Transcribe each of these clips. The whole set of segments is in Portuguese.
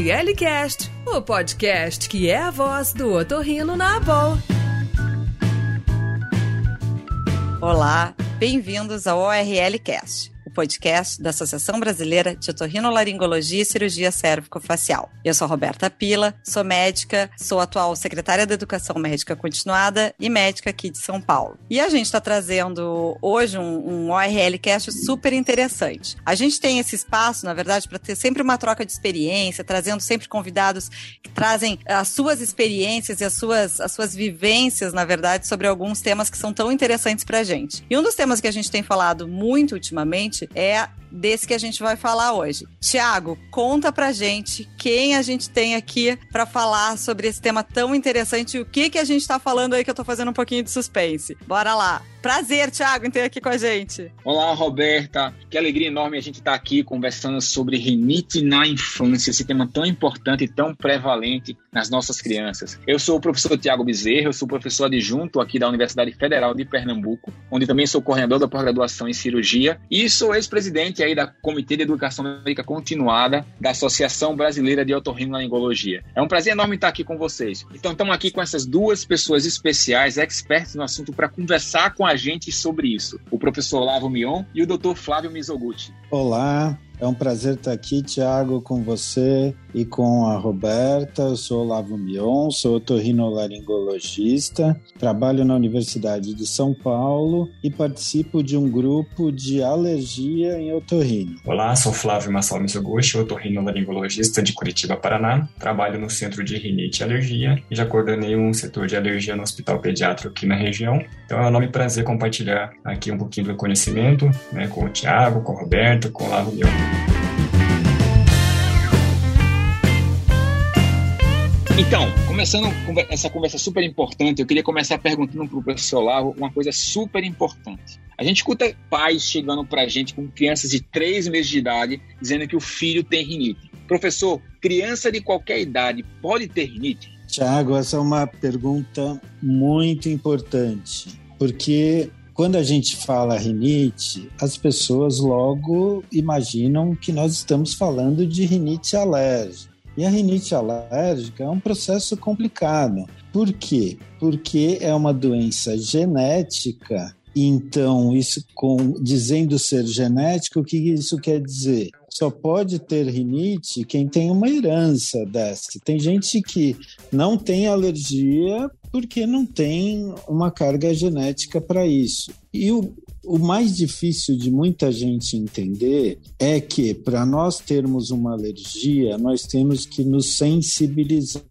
ORL Cast, o podcast que é a voz do otorrino na Abol. Olá, bem-vindos ao ORL Cast o podcast da Associação Brasileira de Otorrinolaringologia e Cirurgia Cérvico-Facial. Eu sou Roberta Pila, sou médica, sou atual secretária da Educação Médica Continuada e médica aqui de São Paulo. E a gente está trazendo hoje um, um ORL Cast super interessante. A gente tem esse espaço, na verdade, para ter sempre uma troca de experiência, trazendo sempre convidados que trazem as suas experiências e as suas, as suas vivências, na verdade, sobre alguns temas que são tão interessantes para gente. E um dos temas que a gente tem falado muito ultimamente é desse que a gente vai falar hoje. Tiago, conta pra gente quem a gente tem aqui para falar sobre esse tema tão interessante e o que que a gente tá falando aí que eu tô fazendo um pouquinho de suspense. Bora lá. Prazer, Thiago, em ter aqui com a gente. Olá, Roberta. Que alegria enorme a gente estar tá aqui conversando sobre rinite na infância, esse tema tão importante e tão prevalente nas nossas crianças. Eu sou o professor Tiago Bezerra, eu sou professor adjunto aqui da Universidade Federal de Pernambuco, onde também sou coordenador da pós-graduação em cirurgia e sou ex-presidente aí da Comitê de Educação Médica Continuada da Associação Brasileira de Otorrinolaringologia. É um prazer enorme estar aqui com vocês. Então, estamos aqui com essas duas pessoas especiais, expertos no assunto, para conversar com a gente sobre isso. O professor Lavo Mion e o doutor Flávio Mizoguchi. Olá, é um prazer estar aqui, Tiago, com você e com a Roberta. Eu sou Olavo Mion, sou otorrinolaringologista, trabalho na Universidade de São Paulo e participo de um grupo de alergia em otorrino. Olá, sou Flávio Massal Mizoguchi, otorrinolaringologista de Curitiba, Paraná. Trabalho no Centro de Rinite e Alergia e já coordenei um setor de alergia no Hospital Pediátrico aqui na região. Então é um enorme prazer compartilhar aqui um pouquinho do conhecimento né, com o Tiago, com a Roberta, com o Olavo Mion. Então, começando essa conversa super importante, eu queria começar perguntando para o professor Lavo uma coisa super importante. A gente escuta pais chegando para a gente com crianças de 3 meses de idade dizendo que o filho tem rinite. Professor, criança de qualquer idade pode ter rinite? Tiago, essa é uma pergunta muito importante, porque quando a gente fala rinite, as pessoas logo imaginam que nós estamos falando de rinite alérgica. E a rinite alérgica é um processo complicado. Por quê? Porque é uma doença genética. Então, isso com dizendo ser genético, o que isso quer dizer? Só pode ter rinite quem tem uma herança dessa. Tem gente que não tem alergia porque não tem uma carga genética para isso. E o, o mais difícil de muita gente entender é que, para nós termos uma alergia, nós temos que nos sensibilizar.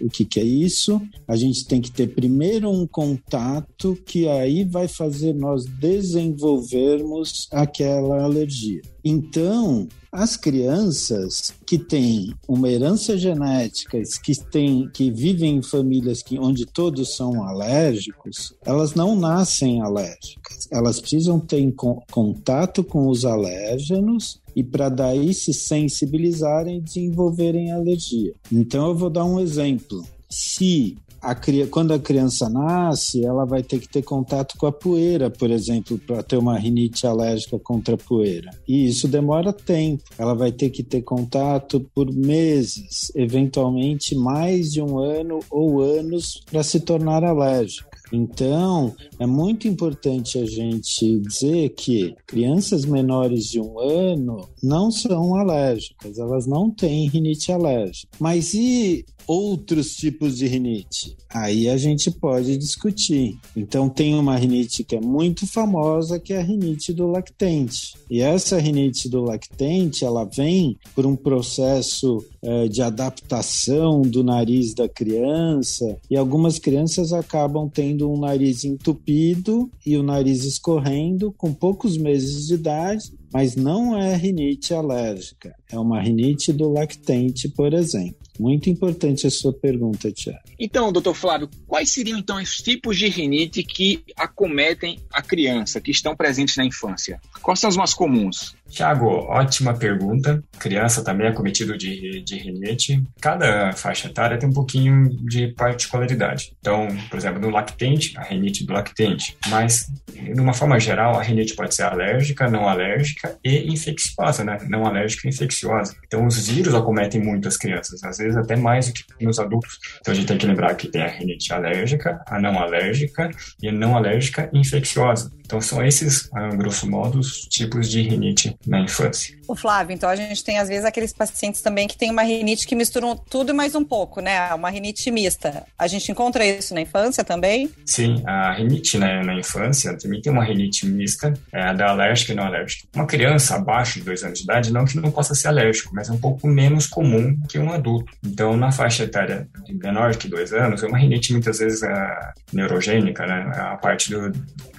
O que, que é isso? A gente tem que ter primeiro um contato que aí vai fazer nós desenvolvermos aquela alergia. Então, as crianças que têm uma herança genética, que, têm, que vivem em famílias que, onde todos são alérgicos, elas não nascem alérgicas. Elas precisam ter contato com os alérgenos e para daí se sensibilizarem e desenvolverem alergia. Então eu vou dar um exemplo. Se a, quando a criança nasce, ela vai ter que ter contato com a poeira, por exemplo, para ter uma rinite alérgica contra a poeira. E isso demora tempo. Ela vai ter que ter contato por meses, eventualmente mais de um ano ou anos para se tornar alérgica. Então, é muito importante a gente dizer que crianças menores de um ano não são alérgicas, elas não têm rinite alérgica. Mas e outros tipos de rinite? Aí a gente pode discutir. Então, tem uma rinite que é muito famosa, que é a rinite do lactente. E essa rinite do lactente, ela vem por um processo é, de adaptação do nariz da criança, e algumas crianças acabam tendo um nariz entupido e o nariz escorrendo com poucos meses de idade, mas não é rinite alérgica, é uma rinite do lactente, por exemplo. Muito importante a sua pergunta, Tiago. Então, doutor Flávio, quais seriam então os tipos de rinite que acometem a criança, que estão presentes na infância? Quais são os mais comuns? Tiago, ótima pergunta. Criança também é cometido de, de rinite. Cada faixa etária tem um pouquinho de particularidade. Então, por exemplo, no lactente, a rinite do lactente. Mas, de uma forma geral, a rinite pode ser alérgica, não alérgica e infecciosa, né? Não alérgica e infecciosa. Então, os vírus acometem muito as crianças, às vezes até mais do que nos adultos. Então, a gente tem que lembrar que tem a rinite alérgica, a não alérgica e a não alérgica infecciosa. Então, são esses, a grosso modo, os tipos de rinite na infância. O Flávio, então a gente tem às vezes aqueles pacientes também que tem uma rinite que misturam tudo e mais um pouco, né? Uma rinite mista. A gente encontra isso na infância também? Sim, a rinite né, na infância também tem uma rinite mista, é, da alérgica e não alérgica. Uma criança abaixo de dois anos de idade, não que não possa ser alérgico, mas é um pouco menos comum que um adulto. Então, na faixa etária menor que dois anos, é uma rinite muitas vezes é, neurogênica, né? A parte do,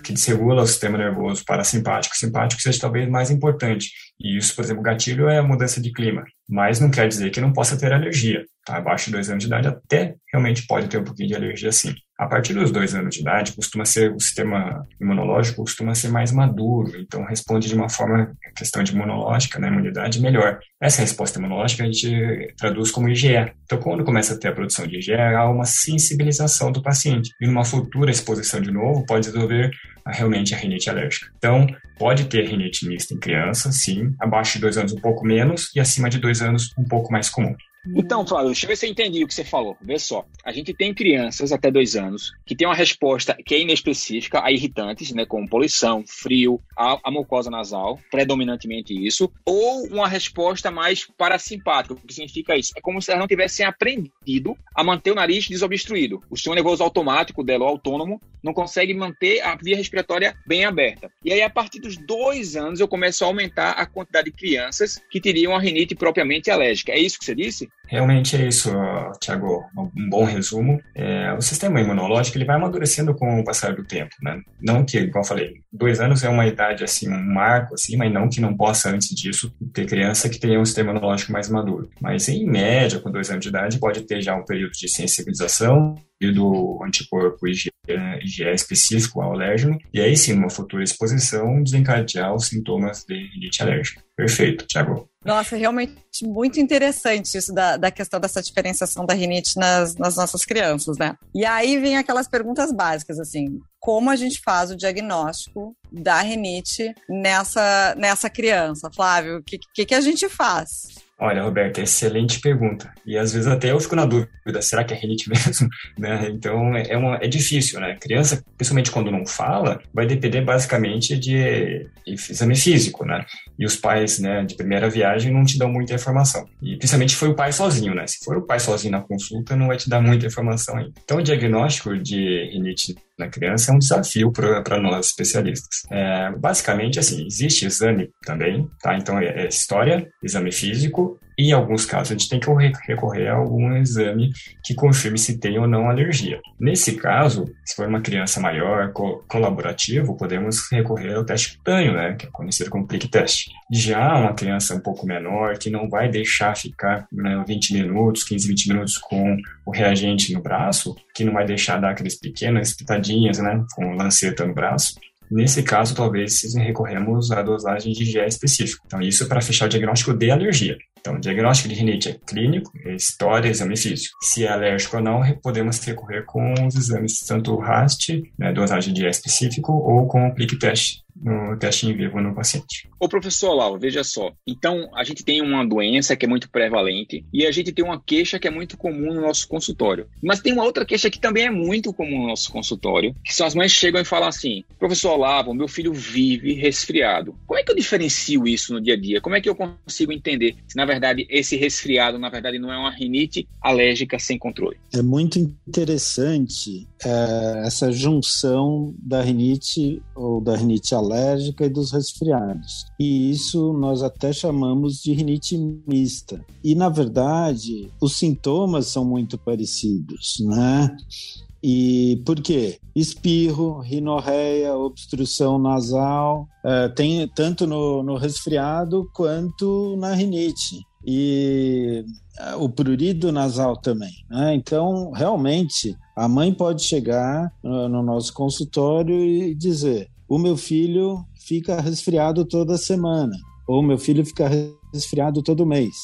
que desregula o sistema nervoso parasimpático simpático seja talvez mais importante. E isso, por exemplo, gatilho é a mudança de clima, mas não quer dizer que não possa ter alergia. Tá? Abaixo de dois anos de idade até realmente pode ter um pouquinho de alergia sim. A partir dos dois anos de idade, costuma ser o sistema imunológico costuma ser mais maduro, então responde de uma forma, questão de imunológica, né, imunidade melhor. Essa resposta imunológica a gente traduz como IgE. Então, quando começa a ter a produção de IgE, há uma sensibilização do paciente. E numa futura exposição de novo, pode desenvolver realmente a rinite alérgica. Então, pode ter rinite mista em criança, sim, abaixo de dois anos um pouco menos e acima de dois anos um pouco mais comum. Então, Flávio, deixa eu ver se eu entendi o que você falou. Vê só. A gente tem crianças até dois anos que têm uma resposta que é inespecífica a irritantes, né, como poluição, frio, a, a mucosa nasal, predominantemente isso, ou uma resposta mais parasimpática. O que significa isso? É como se elas não tivessem aprendido a manter o nariz desobstruído. O sistema nervoso automático dela, autônomo, não consegue manter a via respiratória bem aberta. E aí, a partir dos dois anos, eu começo a aumentar a quantidade de crianças que teriam a rinite propriamente alérgica. É isso que você disse? week. Realmente é isso, Tiago. Um bom resumo. É, o sistema imunológico ele vai amadurecendo com o passar do tempo, né? Não que, como eu falei, dois anos é uma idade assim, um marco, assim, mas não que não possa antes disso ter criança que tenha um sistema imunológico mais maduro. Mas em média, com dois anos de idade, pode ter já um período de sensibilização do anticorpo IgE, IgE específico ao alérgeno, e aí sim, uma futura exposição, desencadear os sintomas de rinite alérgica. Perfeito, Tiago. Nossa, realmente muito interessante isso da, da questão dessa diferenciação da rinite nas, nas nossas crianças, né? E aí vem aquelas perguntas básicas, assim, como a gente faz o diagnóstico da rinite nessa, nessa criança? Flávio, o que, que, que a gente faz? Olha, Roberto, excelente pergunta. E às vezes até eu fico na dúvida, será que é rinite mesmo? né? Então é, uma, é difícil, né? Criança, principalmente quando não fala, vai depender basicamente de, exame físico, né? E os pais, né, de primeira viagem não te dão muita informação. E principalmente foi o pai sozinho, né? Se for o pai sozinho na consulta, não vai te dar muita informação ainda. Então o diagnóstico de rinite na criança é um desafio para nós especialistas. É, basicamente, assim, existe exame também, tá? Então é, é história, exame físico em alguns casos a gente tem que recorrer a algum exame que confirme se tem ou não alergia. Nesse caso, se for uma criança maior, co colaborativo, podemos recorrer ao teste cutâneo, né, que é conhecido como prick test. Já uma criança um pouco menor, que não vai deixar ficar né, 20 minutos, 15, 20 minutos com o reagente no braço, que não vai deixar dar aqueles pequenas pitadinhas, né, com lanceta no braço, Nesse caso, talvez recorremos à dosagem de IgE específico. Então, isso é para fechar o diagnóstico de alergia. Então, o diagnóstico de rinite é clínico, é história, exame físico. Se é alérgico ou não, podemos recorrer com os exames tanto RAST, né, dosagem de específico, ou com o click test no teste em vivo no paciente. Ô professor Lau, veja só. Então, a gente tem uma doença que é muito prevalente e a gente tem uma queixa que é muito comum no nosso consultório. Mas tem uma outra queixa que também é muito comum no nosso consultório, que são as mães chegam e falam assim: professor Olavo, meu filho vive resfriado. Como é que eu diferencio isso no dia a dia? Como é que eu consigo entender se, na verdade, esse resfriado, na verdade, não é uma rinite alérgica sem controle? É muito interessante é, essa junção da rinite ou da rinite alérgica e dos resfriados. E isso nós até chamamos de rinite mista. E na verdade, os sintomas são muito parecidos, né? E por quê? Espirro, rinorreia, obstrução nasal, é, tem tanto no, no resfriado quanto na rinite. E é, o prurido nasal também. Né? Então, realmente, a mãe pode chegar no, no nosso consultório e dizer: o meu filho fica resfriado toda semana. ou meu filho fica resfriado todo mês.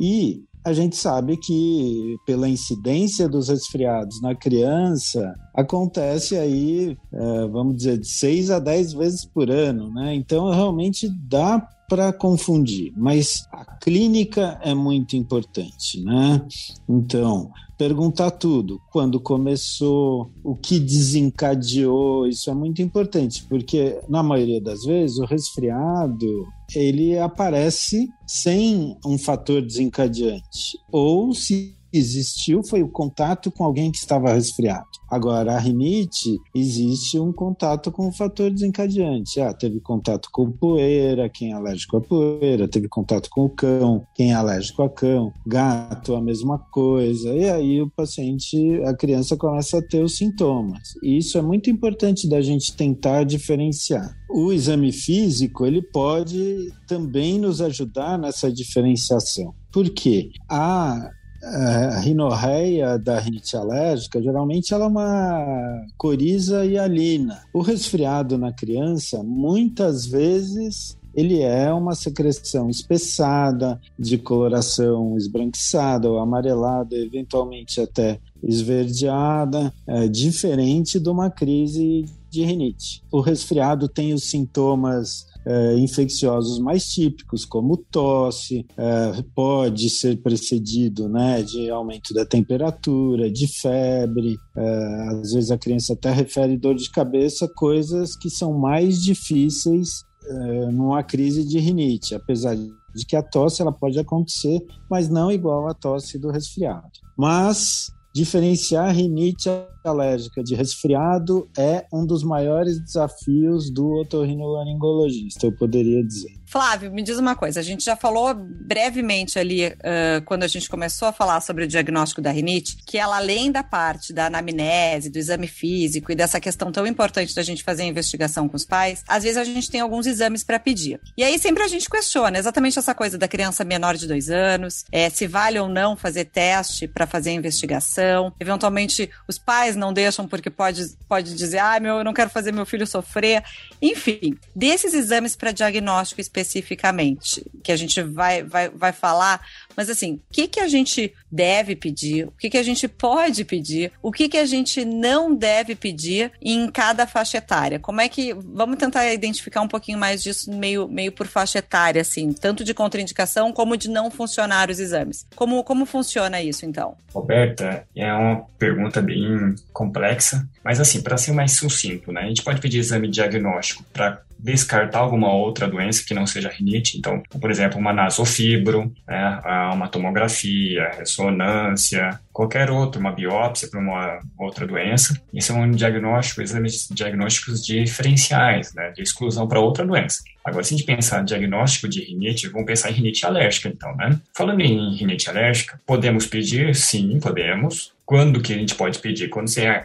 E a gente sabe que pela incidência dos resfriados na criança acontece aí, é, vamos dizer, de 6 a 10 vezes por ano, né? Então realmente dá para confundir, mas a clínica é muito importante, né? Então, perguntar tudo, quando começou, o que desencadeou, isso é muito importante, porque na maioria das vezes o resfriado ele aparece sem um fator desencadeante, ou se existiu foi o contato com alguém que estava resfriado. Agora, a rinite, existe um contato com o fator desencadeante. Ah, teve contato com poeira, quem é alérgico a poeira, teve contato com o cão, quem é alérgico a cão, gato, a mesma coisa. E aí o paciente, a criança começa a ter os sintomas. E isso é muito importante da gente tentar diferenciar. O exame físico, ele pode também nos ajudar nessa diferenciação. Por quê? A a rinorreia da rinite alérgica, geralmente ela é uma coriza hialina. O resfriado na criança, muitas vezes, ele é uma secreção espessada, de coloração esbranquiçada ou amarelada, eventualmente até esverdeada, é, diferente de uma crise de rinite. O resfriado tem os sintomas é, infecciosos mais típicos, como tosse, é, pode ser precedido né, de aumento da temperatura, de febre, é, às vezes a criança até refere dor de cabeça, coisas que são mais difíceis é, numa crise de rinite, apesar de que a tosse ela pode acontecer, mas não igual à tosse do resfriado. Mas diferenciar rinite alérgica de resfriado é um dos maiores desafios do otorrinolaringologista, eu poderia dizer. Flávio, me diz uma coisa. A gente já falou brevemente ali, uh, quando a gente começou a falar sobre o diagnóstico da rinite, que ela, além da parte da anamnese, do exame físico e dessa questão tão importante da gente fazer a investigação com os pais, às vezes a gente tem alguns exames para pedir. E aí sempre a gente questiona exatamente essa coisa da criança menor de dois anos, é, se vale ou não fazer teste para fazer a investigação. Eventualmente, os pais não deixam porque pode, pode dizer, ah, meu, eu não quero fazer meu filho sofrer. Enfim, desses exames para diagnóstico especificamente, que a gente vai, vai, vai falar, mas assim, o que, que a gente deve pedir, o que, que a gente pode pedir, o que, que a gente não deve pedir em cada faixa etária? Como é que. Vamos tentar identificar um pouquinho mais disso meio, meio por faixa etária, assim, tanto de contraindicação como de não funcionar os exames. Como, como funciona isso, então? Roberta, é uma pergunta bem complexa, mas assim, para ser mais sucinto, né? A gente pode pedir exame diagnóstico para descartar alguma outra doença que não seja rinite. Então, por exemplo, uma nasofibro, né, uma tomografia, ressonância, qualquer outro, uma biópsia para uma outra doença. Isso é um diagnóstico, exames diagnósticos diferenciais, né, de exclusão para outra doença. Agora, se a gente pensar em diagnóstico de rinite, vamos pensar em rinite alérgica, então, né? Falando em rinite alérgica, podemos pedir? Sim, podemos. Quando que a gente pode pedir? Quando você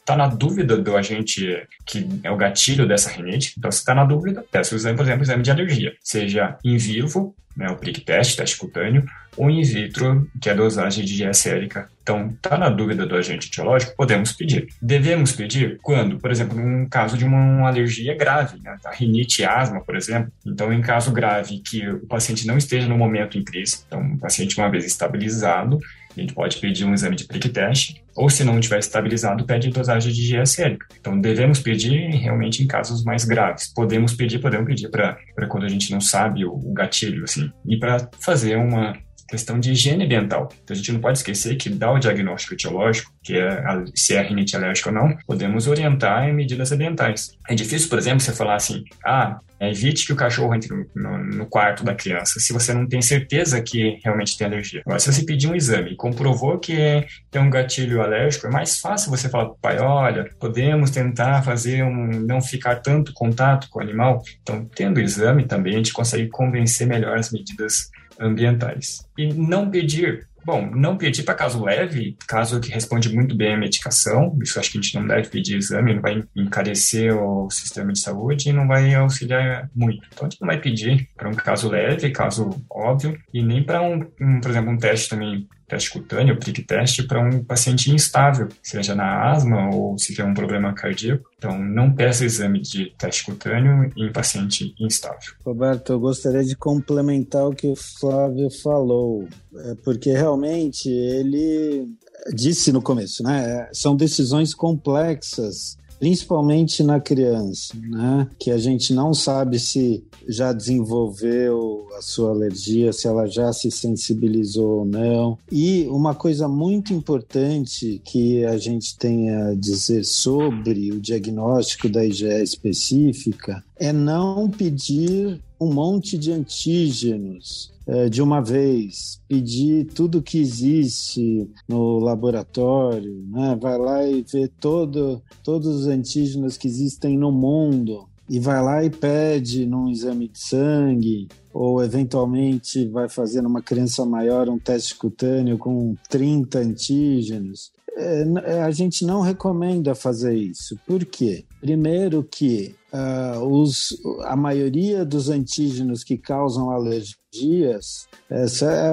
está na dúvida do agente que é o gatilho dessa rinite, então você está na dúvida, peça o exame, por exemplo, o exame de alergia, seja em vivo, né, o prick test, teste cutâneo, ou in vitro, que é a dosagem de GS sérica. Então, está na dúvida do agente etiológico, podemos pedir. Devemos pedir quando, por exemplo, num caso de uma alergia grave, né, a rinite e asma, por exemplo. Então, em caso grave que o paciente não esteja no momento em crise, então, o paciente uma vez estabilizado, a gente pode pedir um exame de prick test, ou se não estiver estabilizado, pede dosagem de GSL. Então, devemos pedir realmente em casos mais graves. Podemos pedir, podemos pedir para quando a gente não sabe o, o gatilho, assim, e para fazer uma questão de higiene ambiental. Então, a gente não pode esquecer que dá o diagnóstico etiológico, que é se é rinite alérgica ou não, podemos orientar em medidas ambientais. É difícil, por exemplo, você falar assim, ah, evite que o cachorro entre no, no, quarto da criança, se você não tem certeza que realmente tem alergia. Agora, se você pedir um exame e comprovou que tem um gatilho alérgico, é mais fácil você falar para o pai, olha, podemos tentar fazer um, não ficar tanto contato com o animal. Então, tendo o exame também, a gente consegue convencer melhor as medidas ambientais. E não pedir Bom, não pedir para caso leve, caso que responde muito bem a medicação, isso acho que a gente não deve pedir exame, não vai encarecer o sistema de saúde e não vai auxiliar muito. Então a gente não vai pedir para um caso leve, caso óbvio, e nem para um, um, por exemplo, um teste também teste cutâneo, prick teste, para um paciente instável, seja na asma ou se tiver um problema cardíaco. Então, não peça exame de teste cutâneo em paciente instável. Roberto, eu gostaria de complementar o que o Flávio falou, é, porque realmente ele disse no começo, né? São decisões complexas principalmente na criança, né? Que a gente não sabe se já desenvolveu a sua alergia, se ela já se sensibilizou ou não. E uma coisa muito importante que a gente tem a dizer sobre o diagnóstico da IgE específica é não pedir um monte de antígenos é, de uma vez, pedir tudo que existe no laboratório, né? vai lá e vê todo, todos os antígenos que existem no mundo e vai lá e pede num exame de sangue ou eventualmente vai fazer numa criança maior um teste cutâneo com 30 antígenos. É, é, a gente não recomenda fazer isso. Por quê? Primeiro que uh, os, a maioria dos antígenos que causam alergias, essa é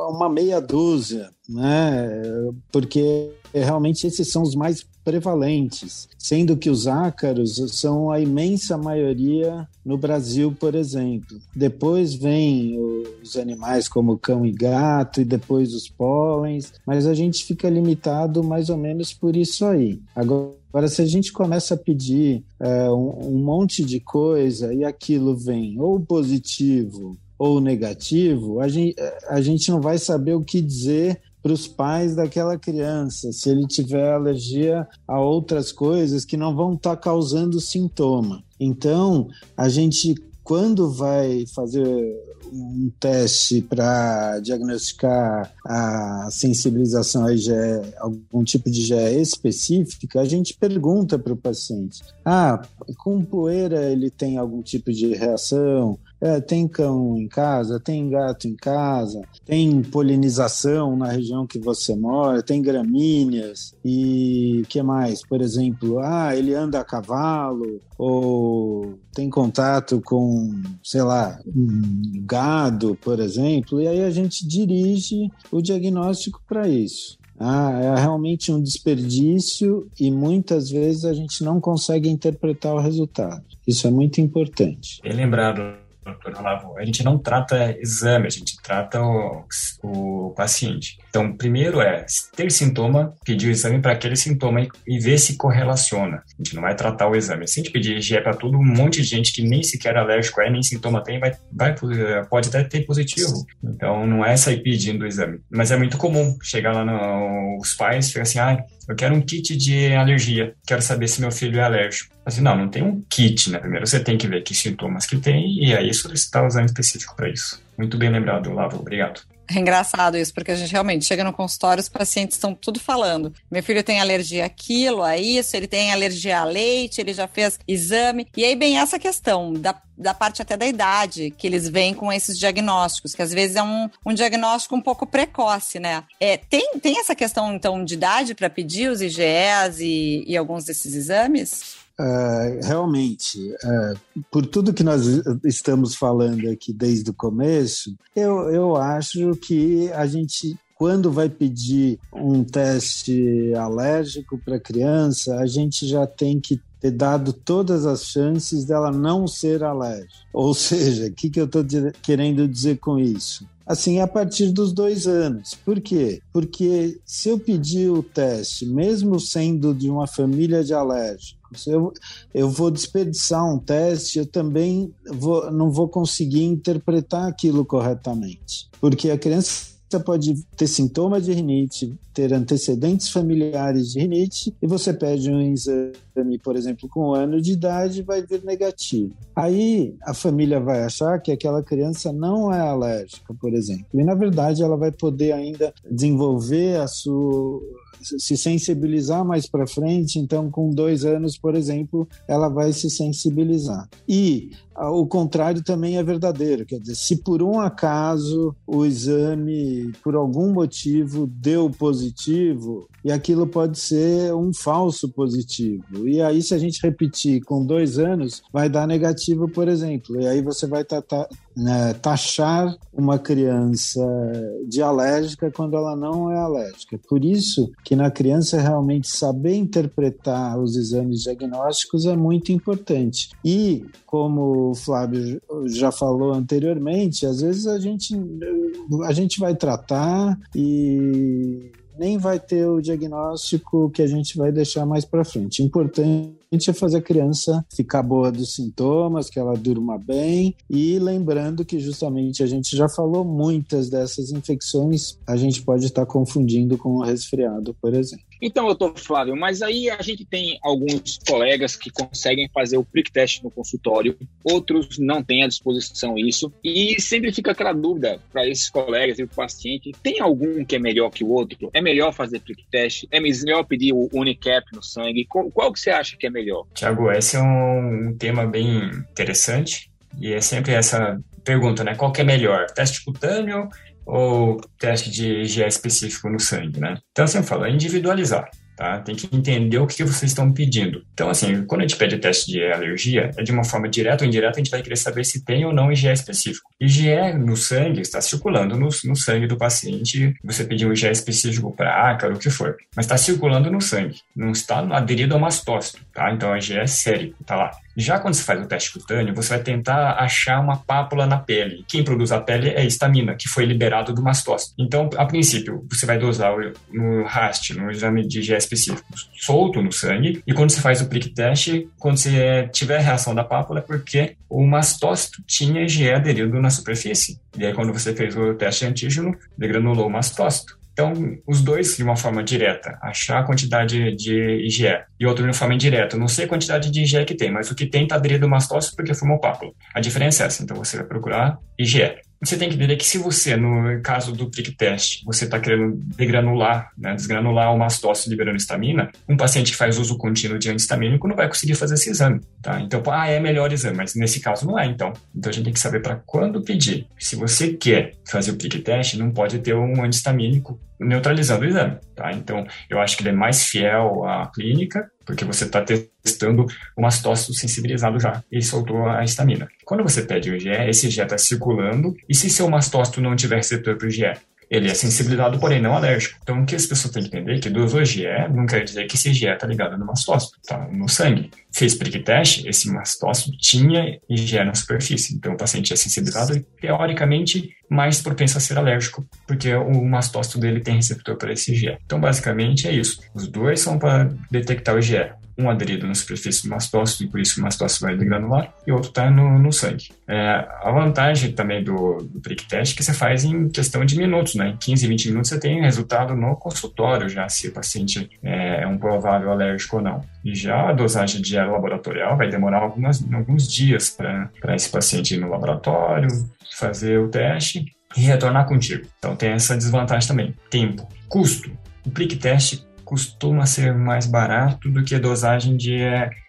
uma meia dúzia, né? Porque realmente esses são os mais prevalentes, sendo que os ácaros são a imensa maioria no Brasil, por exemplo. Depois vem os animais como cão e gato, e depois os pólens, mas a gente fica limitado mais ou menos por isso aí. Agora, Agora, se a gente começa a pedir é, um, um, monte de coisa e aquilo vem ou positivo ou negativo, a gente, a gente não vai saber o que dizer para os pais daquela criança, se ele tiver alergia a outras coisas que não vão estar tá causando sintoma. Então, a gente, quando vai fazer um teste para diagnosticar a sensibilização a IgE, algum tipo de IgE específica, a gente pergunta para o paciente: ah, com poeira ele tem algum tipo de reação? É, tem cão em casa, tem gato em casa, tem polinização na região que você mora, tem gramíneas e que mais? Por exemplo, ah, ele anda a cavalo ou tem contato com, sei lá, um gado, por exemplo, e aí a gente dirige o diagnóstico para isso. Ah, é realmente um desperdício e muitas vezes a gente não consegue interpretar o resultado. Isso é muito importante. Bem lembrado, doutor Olavo, a gente não trata exame, a gente trata o, o paciente. Então, primeiro é ter sintoma, pedir o exame para aquele sintoma e, ver se correlaciona. A gente não vai tratar o exame. Se a gente pedir IgE para todo um monte de gente que nem sequer alérgico é, nem sintoma tem, vai, vai, pode até ter positivo. Então, não é sair pedindo o exame. Mas é muito comum chegar lá nos pais e assim, ah, eu quero um kit de alergia, quero saber se meu filho é alérgico. Assim, não, não tem um kit, né? Primeiro você tem que ver que sintomas que tem e aí solicitar o exame específico para isso. Muito bem lembrado, Lavo, obrigado. É engraçado isso, porque a gente realmente chega no consultório, os pacientes estão tudo falando. Meu filho tem alergia àquilo, a isso, ele tem alergia a leite, ele já fez exame. E aí, bem, essa questão da, da parte até da idade, que eles vêm com esses diagnósticos, que às vezes é um, um diagnóstico um pouco precoce, né? É, tem, tem essa questão, então, de idade para pedir os IgEs e, e alguns desses exames? Uh, realmente, uh, por tudo que nós estamos falando aqui desde o começo, eu, eu acho que a gente, quando vai pedir um teste alérgico para criança, a gente já tem que ter dado todas as chances dela não ser alérgica. Ou seja, o que, que eu estou querendo dizer com isso? assim, a partir dos dois anos. Por quê? Porque se eu pedir o teste, mesmo sendo de uma família de alérgicos, eu, eu vou desperdiçar um teste, eu também vou, não vou conseguir interpretar aquilo corretamente. Porque a criança pode ter sintoma de rinite, ter antecedentes familiares de rinite, e você pede um exame, por exemplo, com um ano de idade, vai vir negativo. Aí a família vai achar que aquela criança não é alérgica, por exemplo. E na verdade ela vai poder ainda desenvolver a sua se sensibilizar mais para frente, então com dois anos, por exemplo, ela vai se sensibilizar. E o contrário também é verdadeiro, quer dizer, se por um acaso o exame por algum motivo deu positivo e aquilo pode ser um falso positivo. E aí, se a gente repetir com dois anos, vai dar negativo, por exemplo. E aí você vai né, taxar uma criança de alérgica quando ela não é alérgica. Por isso que na criança realmente saber interpretar os exames diagnósticos é muito importante. E como o Flávio já falou anteriormente, às vezes a gente a gente vai tratar e nem vai ter o diagnóstico que a gente vai deixar mais para frente. Importante é fazer a criança ficar boa dos sintomas, que ela durma bem e lembrando que justamente a gente já falou muitas dessas infecções a gente pode estar confundindo com o resfriado, por exemplo. Então, doutor Flávio, mas aí a gente tem alguns colegas que conseguem fazer o prick test no consultório, outros não têm à disposição isso, e sempre fica aquela dúvida para esses colegas e o paciente: tem algum que é melhor que o outro? É melhor fazer prick test? É melhor pedir o Unicap no sangue? Qual, que você acha que é melhor? Tiago, esse é um, um tema bem interessante e é sempre essa pergunta, né? Qual que é melhor? Teste cutâneo ou teste de IgE específico no sangue, né? Então, assim, eu falo, é individualizar. Tá? Tem que entender o que vocês estão pedindo. Então, assim, quando a gente pede teste de alergia, é de uma forma direta ou indireta, a gente vai querer saber se tem ou não IgE específico. IgE no sangue está circulando no, no sangue do paciente, você pediu IgE específico para ácaro, o que for, mas está circulando no sangue, não está aderido ao mastócito, tá? Então, a IgE é sérico, tá lá. Já quando você faz o teste cutâneo, você vai tentar achar uma pápula na pele. Quem produz a pele é a histamina, que foi liberado do mastócito. Então, a princípio, você vai dosar no RAST, no exame de IgE específico, solto no sangue, e quando você faz o prick test, quando você tiver reação da pápula, é porque o mastócito tinha IgE aderido na superfície. E aí, quando você fez o teste antígeno, degranulou o mastócito. Então, os dois de uma forma direta, achar a quantidade de IgE e outro de uma forma indireta, não sei a quantidade de IgE que tem, mas o que tem está aderido ao mastócito porque formou pápula. A diferença é essa, então você vai procurar IgE. Você tem que entender que se você, no caso do prick test, você está querendo degranular, né, desgranular o mastócito liberando histamina, um paciente que faz uso contínuo de antistamínico não vai conseguir fazer esse exame, tá? Então, ah, é melhor exame, mas nesse caso não é, então. Então a gente tem que saber para quando pedir. Se você quer fazer o prick test, não pode ter um antistamínico neutralizando o exame, tá? Então, eu acho que ele é mais fiel à clínica, porque você está testando o mastócito sensibilizado já e soltou a histamina. Quando você pede o IgE, esse IgE está circulando, e se seu mastócito não tiver receptor para o IgE? Ele é sensibilizado, porém não alérgico. Então, o que as pessoas têm que entender é que dosou IgE não quer dizer que esse IgE está ligado no mastócito, tá no sangue. Fez prick test, esse mastócito tinha IgE na superfície. Então, o paciente é sensibilizado e, teoricamente, mais propenso a ser alérgico, porque o mastócito dele tem receptor para esse IgE. Então, basicamente, é isso. Os dois são para detectar o IgE um aderido na superfície do mastócito, e por isso o mastócito vai degranular, e o outro está no, no, sangue. É, a vantagem também do, do prick test é que você faz em questão de minutos, né? Em 15, 20 minutos você tem resultado no consultório já, se o paciente é, é um provável alérgico ou não. E já a dosagem de laboratorial vai demorar algumas, alguns dias para esse paciente ir no laboratório, fazer o teste e retornar contigo. Então tem essa desvantagem também. Tempo. Custo. O prick test costuma ser mais barato do que a dosagem de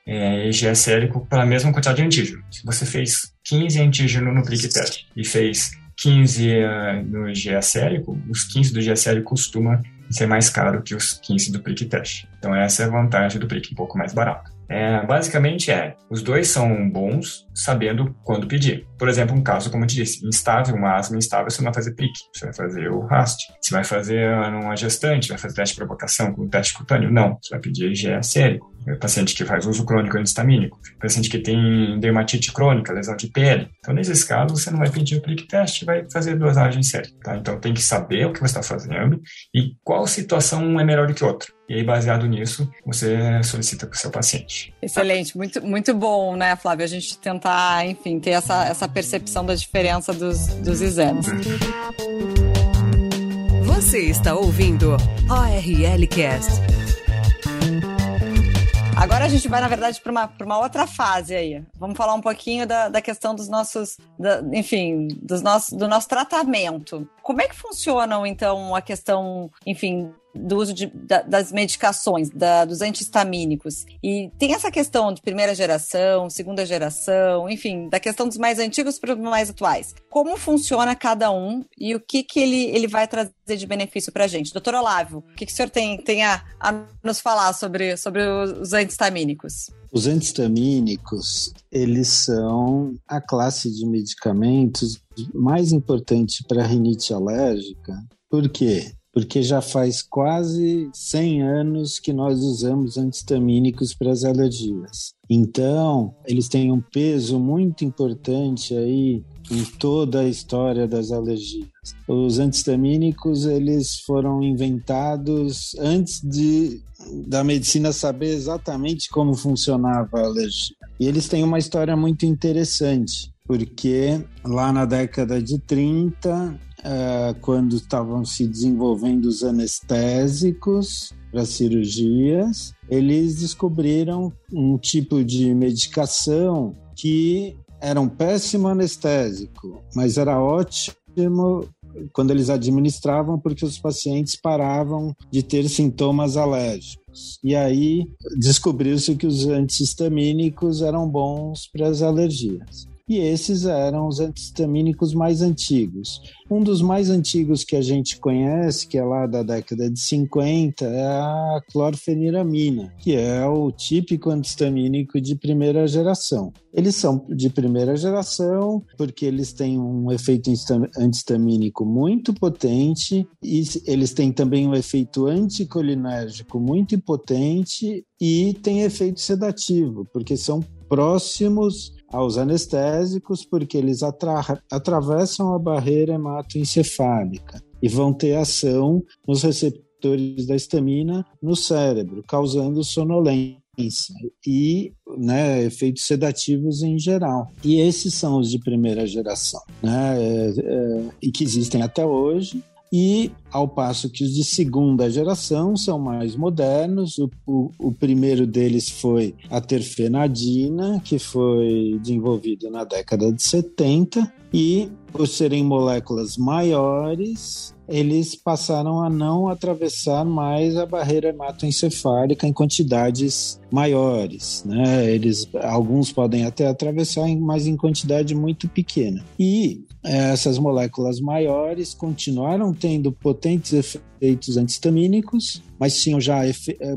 é, IgE sérico para a mesma quantidade de antígeno. Se você fez 15 antígeno no prick test e fez 15 uh, no IgE sérico, os 15 do sérico costuma ser mais caro que os 15 do prick test. Então essa é a vantagem do prick, um pouco mais barato. É, basicamente é, os dois são bons sabendo quando pedir. Por exemplo, um caso, como eu te disse, instável, uma asma instável, você não vai fazer PIC, você vai fazer o RAST. Você vai fazer uma gestante, vai fazer teste de provocação com teste cutâneo? Não, você vai pedir IgE sérico. É paciente que faz uso crônico antistamínico, paciente que tem dermatite crônica, lesão de pele. Então, nesses casos, você não vai pedir o prick test, vai fazer dosagem séria. Tá? Então, tem que saber o que você está fazendo e qual situação é melhor do que outra. E aí, baseado nisso, você solicita para o seu paciente. Excelente, muito, muito bom, né, Flávio? A gente tentar, enfim, ter essa, essa percepção da diferença dos, dos exames. Você está ouvindo ORL Cast. Agora a gente vai, na verdade, para uma, uma outra fase aí. Vamos falar um pouquinho da, da questão dos nossos, da, enfim, dos nossos, do nosso tratamento. Como é que funcionam, então, a questão, enfim, do uso de, da, das medicações, da, dos antihistamínicos. E tem essa questão de primeira geração, segunda geração, enfim, da questão dos mais antigos para os mais atuais. Como funciona cada um e o que, que ele, ele vai trazer de benefício para a gente? Doutor Olávio, o que, que o senhor tem, tem a, a nos falar sobre, sobre os antihistamínicos? Os antistamínicos, eles são a classe de medicamentos mais importante para rinite alérgica. Por quê? Porque já faz quase 100 anos que nós usamos antistamínicos para as alergias. Então, eles têm um peso muito importante aí em toda a história das alergias. Os antistamínicos eles foram inventados antes de da medicina saber exatamente como funcionava a alergia. E eles têm uma história muito interessante, porque lá na década de 30, eh, quando estavam se desenvolvendo os anestésicos para cirurgias, eles descobriram um tipo de medicação que era um péssimo anestésico, mas era ótimo quando eles administravam porque os pacientes paravam de ter sintomas alérgicos. E aí descobriu-se que os antihistamínicos eram bons para as alergias e esses eram os antihistamínicos mais antigos. Um dos mais antigos que a gente conhece, que é lá da década de 50, é a clorfeniramina, que é o típico antihistamínico de primeira geração. Eles são de primeira geração porque eles têm um efeito antihistamínico muito potente e eles têm também um efeito anticolinérgico muito potente e tem efeito sedativo, porque são próximos aos anestésicos, porque eles atra atravessam a barreira hematoencefálica e vão ter ação nos receptores da histamina no cérebro, causando sonolência e né, efeitos sedativos em geral. E esses são os de primeira geração, né, é, é, e que existem até hoje e ao passo que os de segunda geração são mais modernos. O, o, o, primeiro deles foi a terfenadina, que foi desenvolvido na década de 70, e por serem moléculas maiores, eles passaram a não atravessar mais a barreira hematoencefálica em quantidades maiores, né? Eles alguns podem até atravessar, mas em quantidade muito pequena. E eh, essas moléculas maiores continuaram tendo potentes efeitos antihistamínicos, mas tinham já, eh,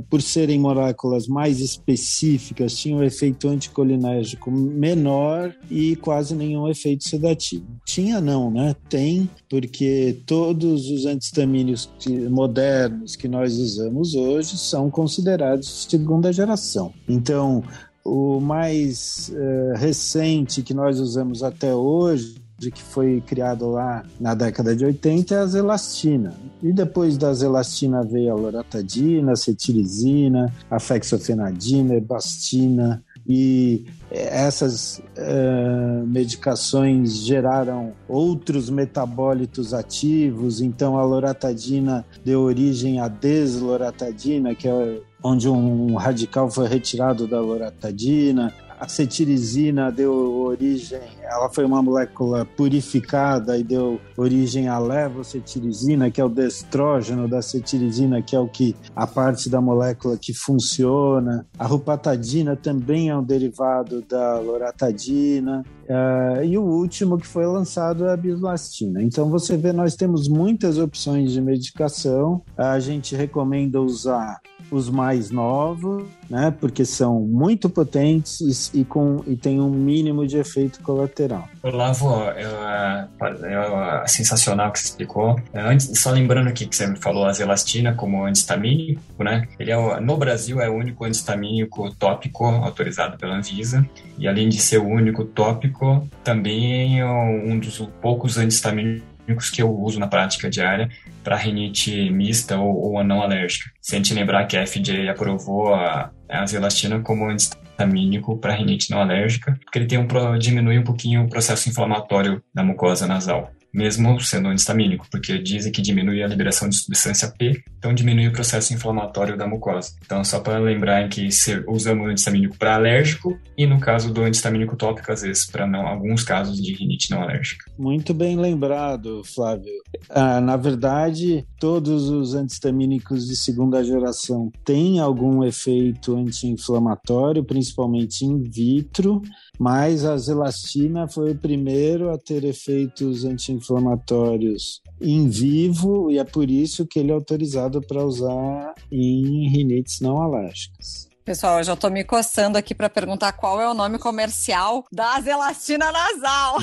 por serem moléculas mais específicas, tinham efeito anticolinérgico menor e quase nenhum efeito sedativo. Tinha não, né? Tem, porque todos os antihistamínicos modernos que nós usamos hoje são considerados de segunda geração. Então, o mais uh, recente que nós usamos até hoje que foi criado lá na década de 80 é a zelastina. E depois da zelastina veio a loratadina, a cetirizina, a fexofenadina, ebastina, e essas uh, medicações geraram outros metabólitos ativos, então a loratadina deu origem à desloratadina, que é onde um radical foi retirado da loratadina a cetirizina deu origem, ela foi uma molécula purificada e deu origem à levocetirizina, que é o destrógeno da cetirizina, que é o que a parte da molécula que funciona. A rupatadina também é um derivado da loratadina. Uh, e o último que foi lançado é a bislastina. Então você vê, nós temos muitas opções de medicação. A gente recomenda usar os mais novos, né? Porque são muito potentes e, com, e tem um mínimo de efeito colateral. Olavo, é, é, é sensacional que você explicou. Antes, só lembrando aqui que você me falou a zelastina como antistamínico, né? Ele é, no Brasil é o único antistamínico tópico autorizado pela Anvisa. E além de ser o único tópico, também é um dos poucos antistamínicos que eu uso na prática diária para rinite mista ou, ou não alérgica. Se a gente lembrar que a FDA aprovou a, a zelastina como antistamínico para rinite não alérgica, porque ele tem um, diminui um pouquinho o processo inflamatório da mucosa nasal. Mesmo sendo antistamínico, porque dizem que diminui a liberação de substância P, então diminui o processo inflamatório da mucosa. Então, só para lembrar que usamos o antistamínico para alérgico e no caso do antistamínico tópico, às vezes, para alguns casos de rinite não alérgica. Muito bem lembrado, Flávio. Ah, na verdade, todos os antistamínicos de segunda geração têm algum efeito anti-inflamatório, principalmente in vitro, mas a zelastina foi o primeiro a ter efeitos anti-inflamatórios em vivo e é por isso que ele é autorizado para usar em rinites não alérgicas. Pessoal, eu já tô me coçando aqui para perguntar qual é o nome comercial da Zelastina nasal.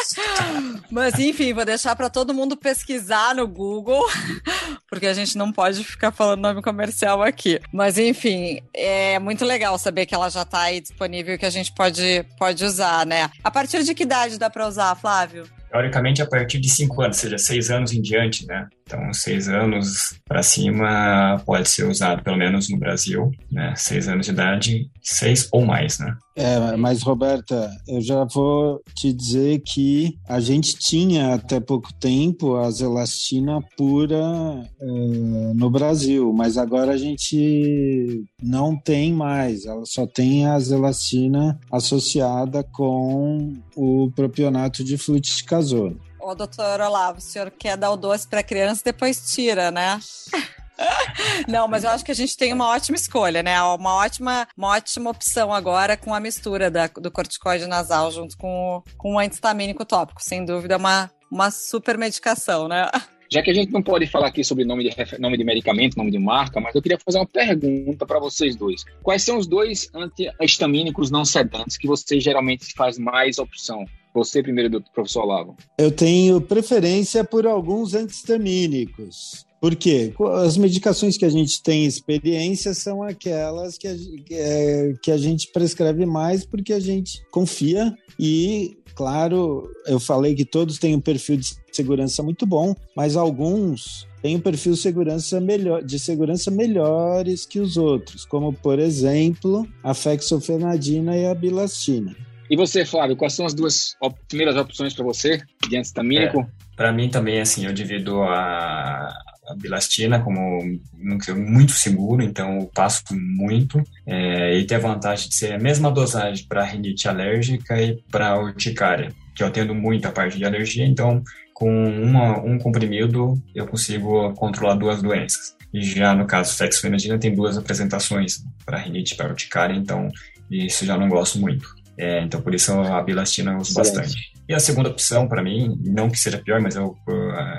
Mas enfim, vou deixar para todo mundo pesquisar no Google, porque a gente não pode ficar falando nome comercial aqui. Mas enfim, é muito legal saber que ela já tá aí disponível e que a gente pode, pode usar, né? A partir de que idade dá para usar, Flávio? Teoricamente a partir de 5 anos, ou seja, 6 anos em diante, né? Então, 6 anos para cima pode ser usado, pelo menos no Brasil, né? 6 anos de idade, 6 ou mais, né? É, mas Roberta, eu já vou te dizer que a gente tinha até pouco tempo a zelastina pura uh, no Brasil, mas agora a gente não tem mais, ela só tem a zelastina associada com o propionato de fluticasona. Ô, doutor Olavo, o senhor quer dar o doce para criança depois tira, né? Não, mas eu acho que a gente tem uma ótima escolha, né? Uma ótima, uma ótima opção agora com a mistura da, do corticoide nasal junto com, o, com o antistamínico tópico. Sem dúvida, uma, uma super medicação, né? Já que a gente não pode falar aqui sobre nome de, nome de medicamento, nome de marca, mas eu queria fazer uma pergunta para vocês dois. Quais são os dois antihistamínicos não sedantes que você geralmente faz mais opção? Você primeiro, professor Olavo. Eu tenho preferência por alguns antistamínicos. Por quê? As medicações que a gente tem experiência são aquelas que a, é, que a gente prescreve mais porque a gente confia e, claro, eu falei que todos têm um perfil de segurança muito bom, mas alguns têm um perfil de segurança, melhor, de segurança melhores que os outros, como, por exemplo, a fexofenadina e a bilastina. E você, Flávio, quais são as duas op primeiras opções para você de antistamínico? É, para mim também, assim, eu divido a, a bilastina como muito seguro, então eu passo muito. É, e tem a vantagem de ser a mesma dosagem para rinite alérgica e para urticária, que eu tendo muita parte de alergia, então com uma, um comprimido eu consigo controlar duas doenças. E já no caso fexofenadina tem duas apresentações para rinite e para urticária, então isso já não gosto muito. É, então, por isso a bilastina eu uso bastante. E a segunda opção, para mim, não que seja pior, mas é o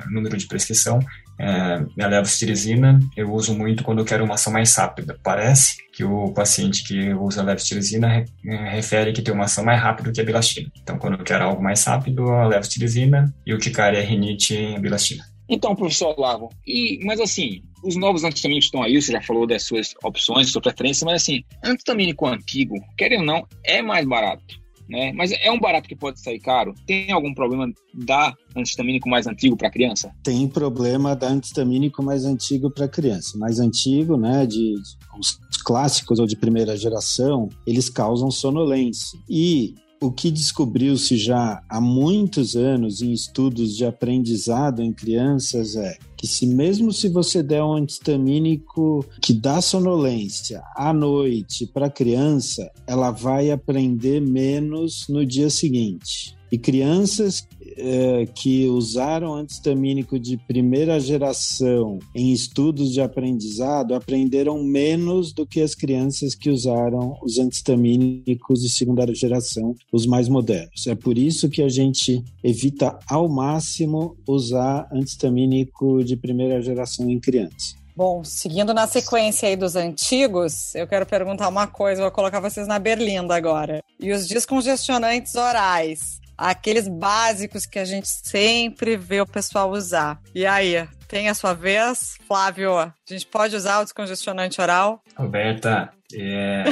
número de prescrição, é, a levostirizina eu uso muito quando eu quero uma ação mais rápida. Parece que o paciente que usa a levostirizina refere que tem uma ação mais rápida que a bilastina. Então, quando eu quero algo mais rápido, a levostirizina e o que é rinite e a bilastina. Então, professor Lavo, e, mas assim, os novos antistamínicos estão aí, você já falou das suas opções, sua preferência, mas assim, antistamínico antigo, querendo ou não, é mais barato. Né? Mas é um barato que pode sair caro? Tem algum problema da antistamínico mais antigo para criança? Tem problema da antistamínico mais antigo para criança. Mais antigo, né, de, de os clássicos ou de primeira geração, eles causam sonolência. E o que descobriu-se já há muitos anos em estudos de aprendizado em crianças é que se mesmo se você der um antistamínico que dá sonolência à noite para a criança, ela vai aprender menos no dia seguinte. E crianças é, que usaram antistamínico de primeira geração em estudos de aprendizado aprenderam menos do que as crianças que usaram os antistamínicos de segunda geração, os mais modernos. É por isso que a gente evita ao máximo usar antistamínico de primeira geração em crianças. Bom, seguindo na sequência aí dos antigos, eu quero perguntar uma coisa, vou colocar vocês na berlinda agora. E os descongestionantes orais? aqueles básicos que a gente sempre vê o pessoal usar. E aí, tem a sua vez, Flávio? A gente pode usar o descongestionante oral? Roberta, é,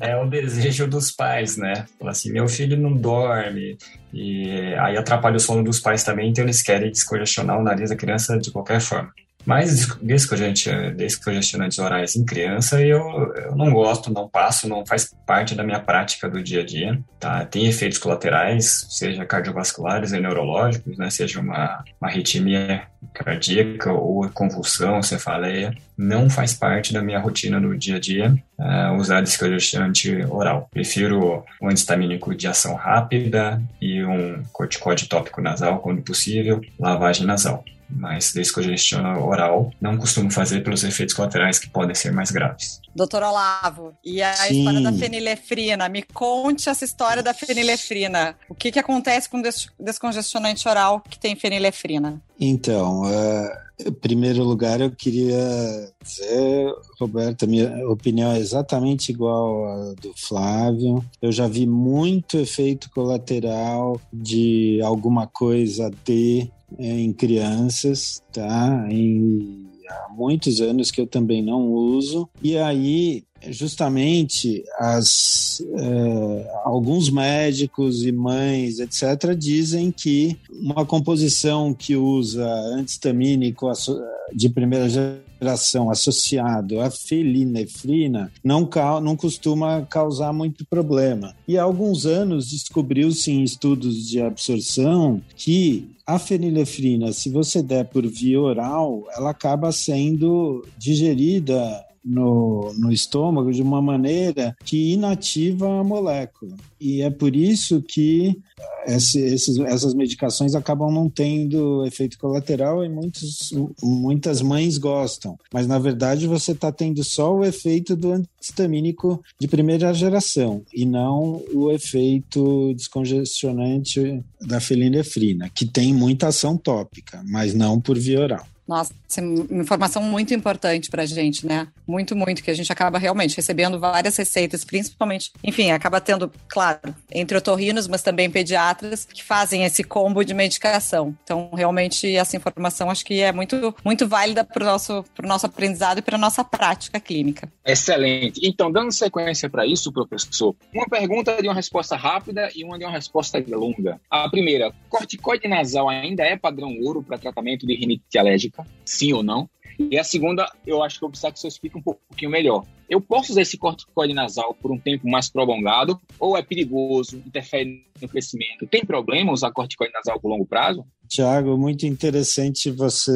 é o desejo dos pais, né? Falar assim, meu filho não dorme, e aí atrapalha o sono dos pais também, então eles querem descongestionar o nariz da criança de qualquer forma. Mas descongestionantes orais em criança eu, eu não gosto, não passo, não faz parte da minha prática do dia a dia. Tá? Tem efeitos colaterais, seja cardiovasculares e neurológicos, né? seja uma, uma arritmia cardíaca ou convulsão, cefaleia. Não faz parte da minha rotina no dia a dia uh, usar descongestionante oral. Prefiro um antistamínico de ação rápida e um corticóide tópico nasal, quando possível, lavagem nasal mas descongestão oral não costumo fazer pelos efeitos colaterais que podem ser mais graves. Doutor Olavo, e a Sim. história da fenilefrina? Me conte essa história da fenilefrina. O que, que acontece com descongestionante oral que tem fenilefrina? Então, uh, em primeiro lugar, eu queria dizer, Roberta, minha opinião é exatamente igual à do Flávio. Eu já vi muito efeito colateral de alguma coisa de em crianças, tá? Em, há muitos anos que eu também não uso. E aí, justamente, as, é, alguns médicos e mães, etc., dizem que uma composição que usa antistamínico de primeira geração associado à felinefrina não, não costuma causar muito problema. E há alguns anos descobriu-se em estudos de absorção que a fenilefrina, se você der por via oral, ela acaba sendo digerida no, no estômago de uma maneira que inativa a molécula. E é por isso que esse, esses, essas medicações acabam não tendo efeito colateral e muitos, muitas mães gostam. Mas, na verdade, você está tendo só o efeito do antistamínico de primeira geração e não o efeito descongestionante da felinefrina, que tem muita ação tópica, mas não por via oral. Nossa, uma informação muito importante para a gente, né? Muito, muito, que a gente acaba realmente recebendo várias receitas, principalmente, enfim, acaba tendo, claro, entre otorrinos, mas também pediatras, que fazem esse combo de medicação. Então, realmente, essa informação acho que é muito, muito válida para o nosso, nosso aprendizado e para nossa prática clínica. Excelente. Então, dando sequência para isso, professor, uma pergunta de uma resposta rápida e uma de uma resposta longa. A primeira, corticoide nasal ainda é padrão ouro para tratamento de rinite alérgica? Sim ou não. E a segunda, eu acho que eu preciso que você explique um pouquinho melhor. Eu posso usar esse corticoide nasal por um tempo mais prolongado ou é perigoso, interfere no crescimento? Tem problema usar corticoide nasal por longo prazo? Tiago, muito interessante você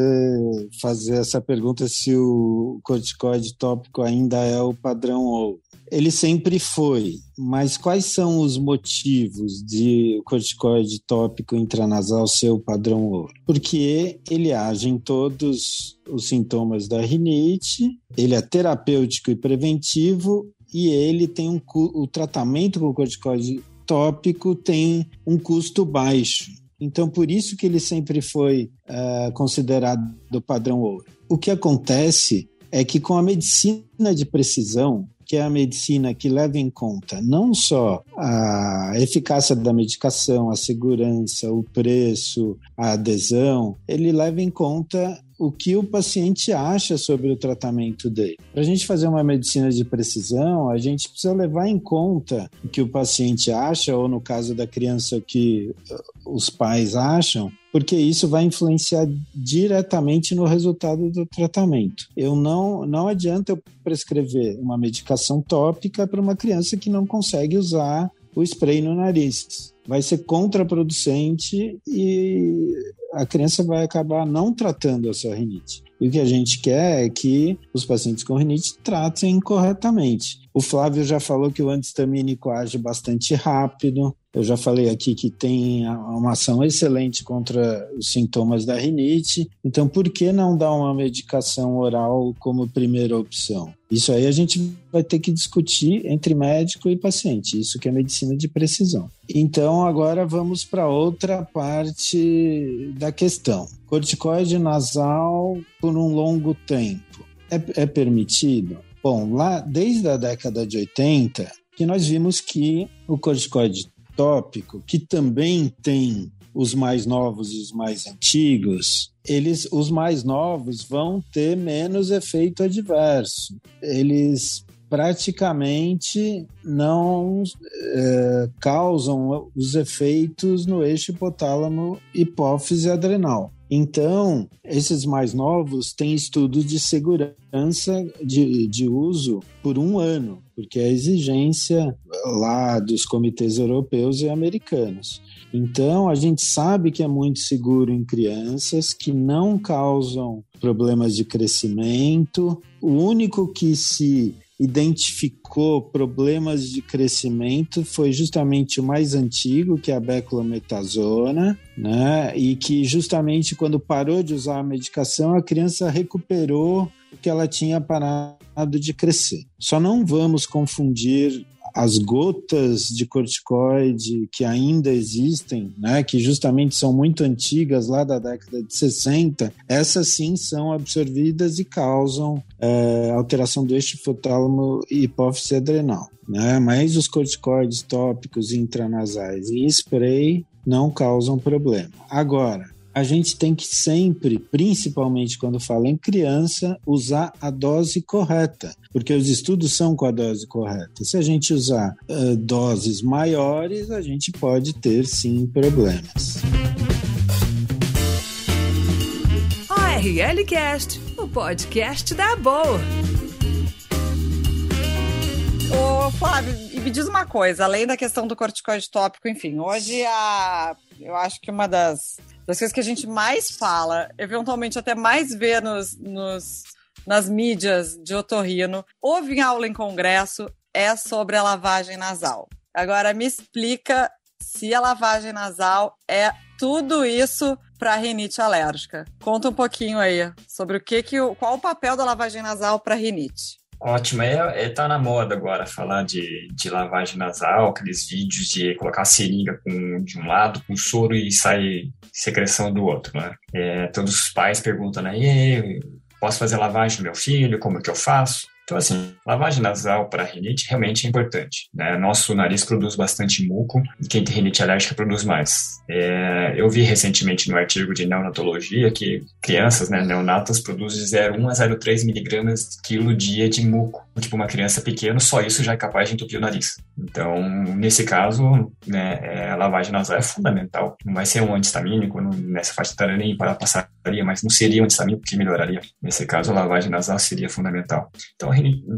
fazer essa pergunta se o corticoide tópico ainda é o padrão ou ele sempre foi, mas quais são os motivos de o corticoide tópico intranasal ser o padrão ouro? Porque ele age em todos os sintomas da rinite, ele é terapêutico e preventivo e ele tem um o tratamento com corticoide tópico tem um custo baixo. Então, por isso que ele sempre foi uh, considerado do padrão ouro. O que acontece é que com a medicina de precisão, que é a medicina que leva em conta não só a eficácia da medicação, a segurança, o preço, a adesão, ele leva em conta o que o paciente acha sobre o tratamento dele. Para a gente fazer uma medicina de precisão, a gente precisa levar em conta o que o paciente acha, ou no caso da criança, o que uh, os pais acham, porque isso vai influenciar diretamente no resultado do tratamento. Eu não, não adianta eu prescrever uma medicação tópica para uma criança que não consegue usar o spray no nariz. Vai ser contraproducente e a criança vai acabar não tratando a sua rinite. E o que a gente quer é que os pacientes com rinite tratem corretamente. O Flávio já falou que o antistamínico age bastante rápido. Eu já falei aqui que tem uma ação excelente contra os sintomas da rinite. Então, por que não dar uma medicação oral como primeira opção? Isso aí a gente vai ter que discutir entre médico e paciente. Isso que é medicina de precisão. Então, agora vamos para outra parte da questão. Corticoide nasal por um longo tempo. É, é permitido? Bom, lá desde a década de 80, que nós vimos que o corticoide tópico, que também tem os mais novos e os mais antigos, eles, os mais novos vão ter menos efeito adverso. Eles praticamente não é, causam os efeitos no eixo hipotálamo, hipófise adrenal. Então, esses mais novos têm estudos de segurança de, de uso por um ano, porque é a exigência lá dos comitês europeus e americanos. Então, a gente sabe que é muito seguro em crianças que não causam problemas de crescimento. O único que se identificou problemas de crescimento foi justamente o mais antigo, que é a beclometasona, né? E que justamente quando parou de usar a medicação, a criança recuperou o que ela tinha parado de crescer. Só não vamos confundir as gotas de corticoide que ainda existem, né, que justamente são muito antigas, lá da década de 60, essas sim são absorvidas e causam é, alteração do eixo hipotálamo e hipófise adrenal. Né? Mas os corticoides tópicos intranasais e spray não causam problema. Agora, a gente tem que sempre, principalmente quando fala em criança, usar a dose correta, porque os estudos são com a dose correta. Se a gente usar uh, doses maiores, a gente pode ter sim problemas. ORL Cast, o podcast da boa. Ô, Flávio, me diz uma coisa, além da questão do corticoide tópico, enfim, hoje a, eu acho que uma das das coisas que a gente mais fala, eventualmente até mais vê nos, nos, nas mídias de otorrino, ouve em aula em congresso, é sobre a lavagem nasal. Agora, me explica se a lavagem nasal é tudo isso para rinite alérgica. Conta um pouquinho aí sobre o que que qual o papel da lavagem nasal para rinite. Ótimo, é, é tá na moda agora falar de, de lavagem nasal, aqueles vídeos de colocar seringa com, de um lado com soro e sai secreção do outro, né? É, todos os pais perguntam, né, posso fazer lavagem do meu filho, como é que eu faço? Então, assim, lavagem nasal para rinite realmente é importante. Né? Nosso nariz produz bastante muco e quem tem rinite alérgica produz mais. É, eu vi recentemente no artigo de neonatologia que crianças, né, neonatas, produzem 0,1 a 0,3 miligramas quilo dia de muco. Tipo, uma criança pequena, só isso já é capaz de entupir o nariz. Então, nesse caso, né, é, a lavagem nasal é fundamental. Não vai ser um antistamínico, não, nessa faixa etária nem para passaria, mas não seria um antistamínico que melhoraria. Nesse caso, a lavagem nasal seria fundamental. Então,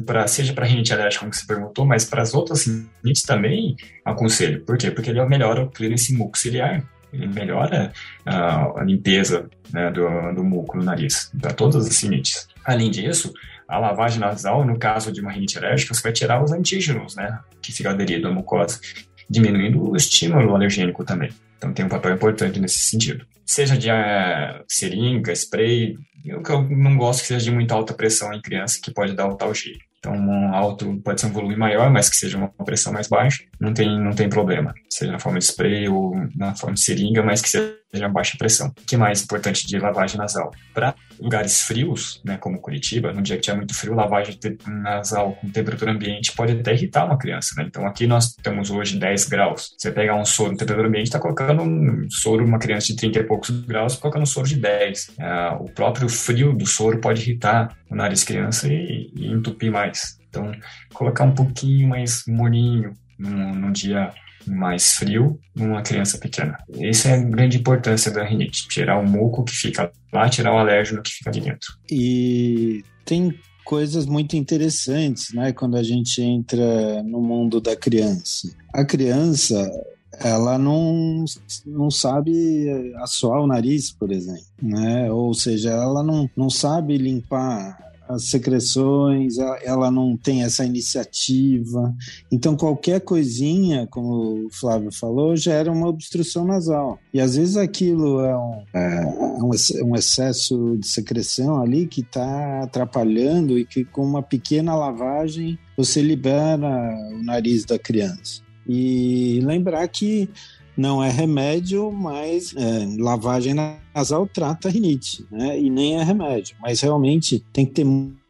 pra, seja para rinite alérgica, como você perguntou, mas para as outras rinites também aconselho. Por quê? Porque ele melhora o clearance mucociliar, ele melhora a, a limpeza né, do, do muco no nariz, para todas as rinites. Além disso, a lavagem nasal, no caso de uma rinite alérgica, você vai tirar os antígenos, né, que ficam aderidos à mucosa, diminuindo o estímulo alergênico também. Então tem um papel importante nesse sentido. Seja de uh, seringa, spray, eu, eu não gosto que seja de muita alta pressão em criança, que pode dar o tal giro. Então, um alto pode ser um volume maior, mas que seja uma pressão mais baixa, não tem, não tem problema. Seja na forma de spray ou na forma de seringa, mas que seja baixa pressão. O que mais importante de lavagem nasal? Para lugares frios, né, como Curitiba, no dia que tiver muito frio, lavagem nasal com temperatura ambiente pode até irritar uma criança. Né? Então, aqui nós temos hoje 10 graus. Você pegar um soro em temperatura ambiente, está colocando um soro, uma criança de 30 e poucos graus, colocando um soro de 10. É, o próprio frio do soro pode irritar o nariz criança e, e entupir mais. Então, colocar um pouquinho mais molinho num, num dia mais frio numa criança pequena. Essa é a grande importância da rinite, tirar o muco que fica lá, tirar o alérgeno que fica ali dentro. E tem coisas muito interessantes, né, quando a gente entra no mundo da criança. A criança, ela não, não sabe assoar o nariz, por exemplo, né? Ou seja, ela não, não sabe limpar as secreções, ela não tem essa iniciativa. Então, qualquer coisinha, como o Flávio falou, gera uma obstrução nasal. E às vezes aquilo é um, é um excesso de secreção ali que está atrapalhando e que com uma pequena lavagem você libera o nariz da criança. E lembrar que não é remédio, mas é, lavagem nasal trata rinite, né? E nem é remédio, mas realmente tem que ter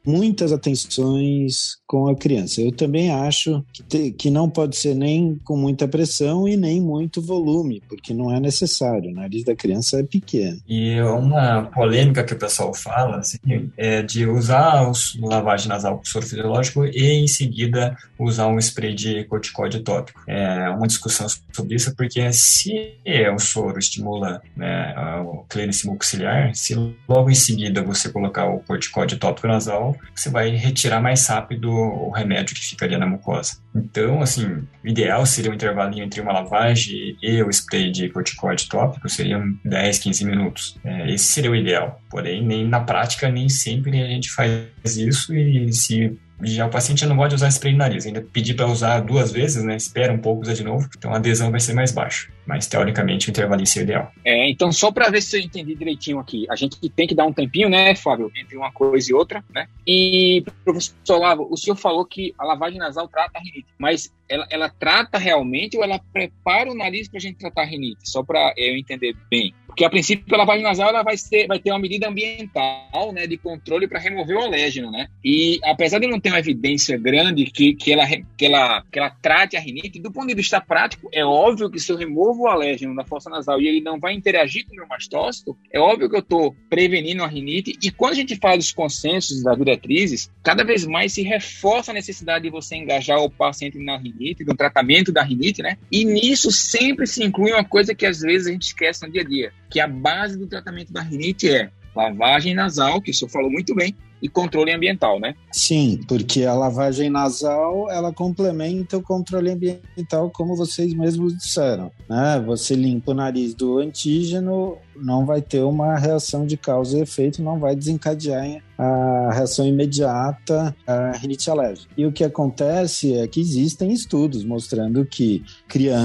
muitas atenções com a criança. Eu também acho que, te, que não pode ser nem com muita pressão e nem muito volume, porque não é necessário. O nariz da criança é pequeno. E uma polêmica que o pessoal fala assim, é de usar o lavagem nasal com soro fisiológico e em seguida usar um spray de corticóide tópico. É uma discussão sobre isso, porque se o soro estimula né, o clínice mucociliar, se logo em seguida você colocar o corticóide tópico nasal, você vai retirar mais rápido o remédio que ficaria na mucosa. Então, assim, o ideal seria um intervalinho entre uma lavagem e o spray de corticóide tópico, seriam 10, 15 minutos. É, esse seria o ideal. Porém, nem na prática, nem sempre a gente faz isso e se já o paciente não pode usar spray no nariz, ainda pedir para usar duas vezes, né? Espera um pouco, usa de novo, então a adesão vai ser mais baixa. Mas teoricamente o intervalo é ideal. É, então só para ver se eu entendi direitinho aqui, a gente tem que dar um tempinho, né, Fábio, entre uma coisa e outra, né? E professor Lavo, o senhor falou que a lavagem nasal trata a rinite, mas ela, ela trata realmente ou ela prepara o nariz para a gente tratar a rinite? Só para eu entender bem. Porque a princípio a lavagem nasal ela vai, ser, vai ter uma medida ambiental, né, de controle para remover o alérgeno, né? E apesar de não ter uma evidência grande que, que, ela, que, ela, que ela trate a rinite, do ponto de vista prático, é óbvio que se eu removo o alérgeno da fossa nasal e ele não vai interagir com o meu mastócito, é óbvio que eu estou prevenindo a rinite. E quando a gente fala dos consensos das diretrizes, cada vez mais se reforça a necessidade de você engajar o paciente na rinite, no tratamento da rinite, né? E nisso sempre se inclui uma coisa que às vezes a gente esquece no dia a dia, que a base do tratamento da rinite é lavagem nasal, que o senhor falou muito bem, e controle ambiental, né? Sim, porque a lavagem nasal ela complementa o controle ambiental, como vocês mesmos disseram. Né? Você limpa o nariz do antígeno, não vai ter uma reação de causa e efeito, não vai desencadear a reação imediata à rinite alérgica. E o que acontece é que existem estudos mostrando que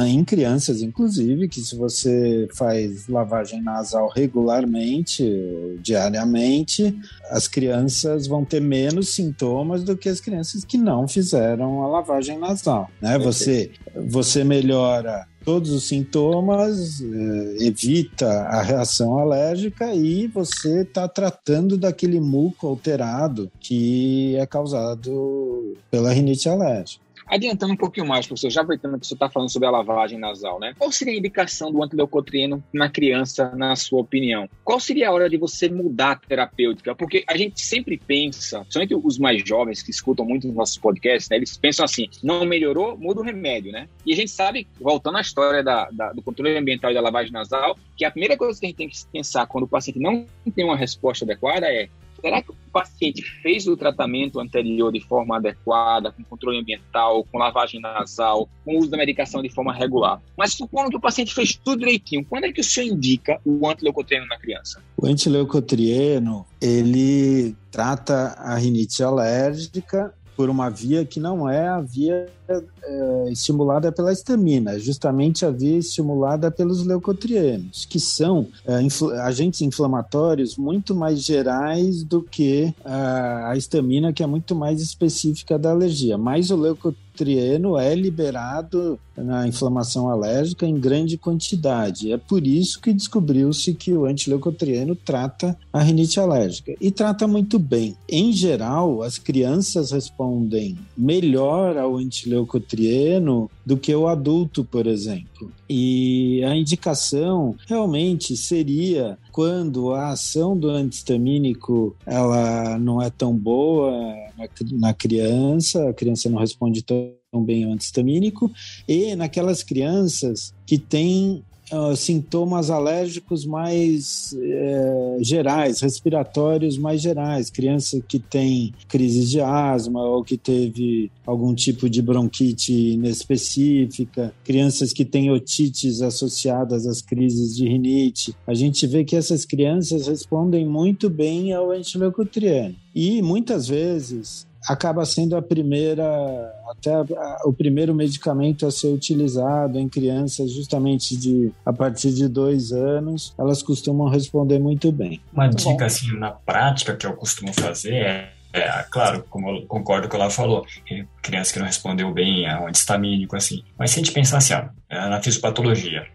em crianças, inclusive, que se você faz lavagem nasal regularmente, diariamente, as crianças vão ter menos sintomas do que as crianças que não fizeram a lavagem nasal. Né? Você, você melhora todos os sintomas, eh, evita a reação alérgica e você está tratando daquele muco alterado que é causado pela rinite alérgica. Adiantando um pouquinho mais, professor, já aproveitando que você está falando sobre a lavagem nasal, né? Qual seria a indicação do antileucotrieno na criança, na sua opinião? Qual seria a hora de você mudar a terapêutica? Porque a gente sempre pensa, somente os mais jovens que escutam muito os nossos podcasts, né, eles pensam assim: não melhorou, muda o remédio, né? E a gente sabe, voltando à história da, da, do controle ambiental e da lavagem nasal, que a primeira coisa que a gente tem que pensar quando o paciente não tem uma resposta adequada é será que o paciente fez o tratamento anterior de forma adequada, com controle ambiental, com lavagem nasal, com uso da medicação de forma regular? Mas supondo que o paciente fez tudo direitinho, quando é que o senhor indica o antileucotrieno na criança? O antileucotrieno, ele trata a rinite alérgica por uma via que não é a via é, estimulada pela histamina, é justamente a via estimulada pelos leucotrienos, que são é, agentes inflamatórios muito mais gerais do que a, a histamina, que é muito mais específica da alergia. Mas o leucotrieno é liberado na inflamação alérgica em grande quantidade. É por isso que descobriu-se que o antileucotrieno trata a rinite alérgica e trata muito bem. Em geral, as crianças respondem melhor ao antileucotrieno leucotrieno do que o adulto, por exemplo. E a indicação realmente seria quando a ação do antihistamínico ela não é tão boa na, criança, a criança não responde tão bem ao antihistamínico, e naquelas crianças que têm uh, sintomas alérgicos mais uh, gerais, respiratórios mais gerais. Criança que tem crise de asma ou que teve algum tipo de bronquite inespecífica, crianças que têm otites associadas às crises de rinite. A gente vê que essas crianças respondem muito bem ao antileucotrieno. E muitas vezes acaba sendo a primeira, até a, a, o primeiro medicamento a ser utilizado em crianças justamente de a partir de dois anos, elas costumam responder muito bem. Uma dica assim na prática que eu costumo fazer é é, claro, como eu concordo com o que ela falou, criança que não respondeu bem a um antistamínico, assim. Mas se a gente pensar assim, ó, é, na fisiopatologia.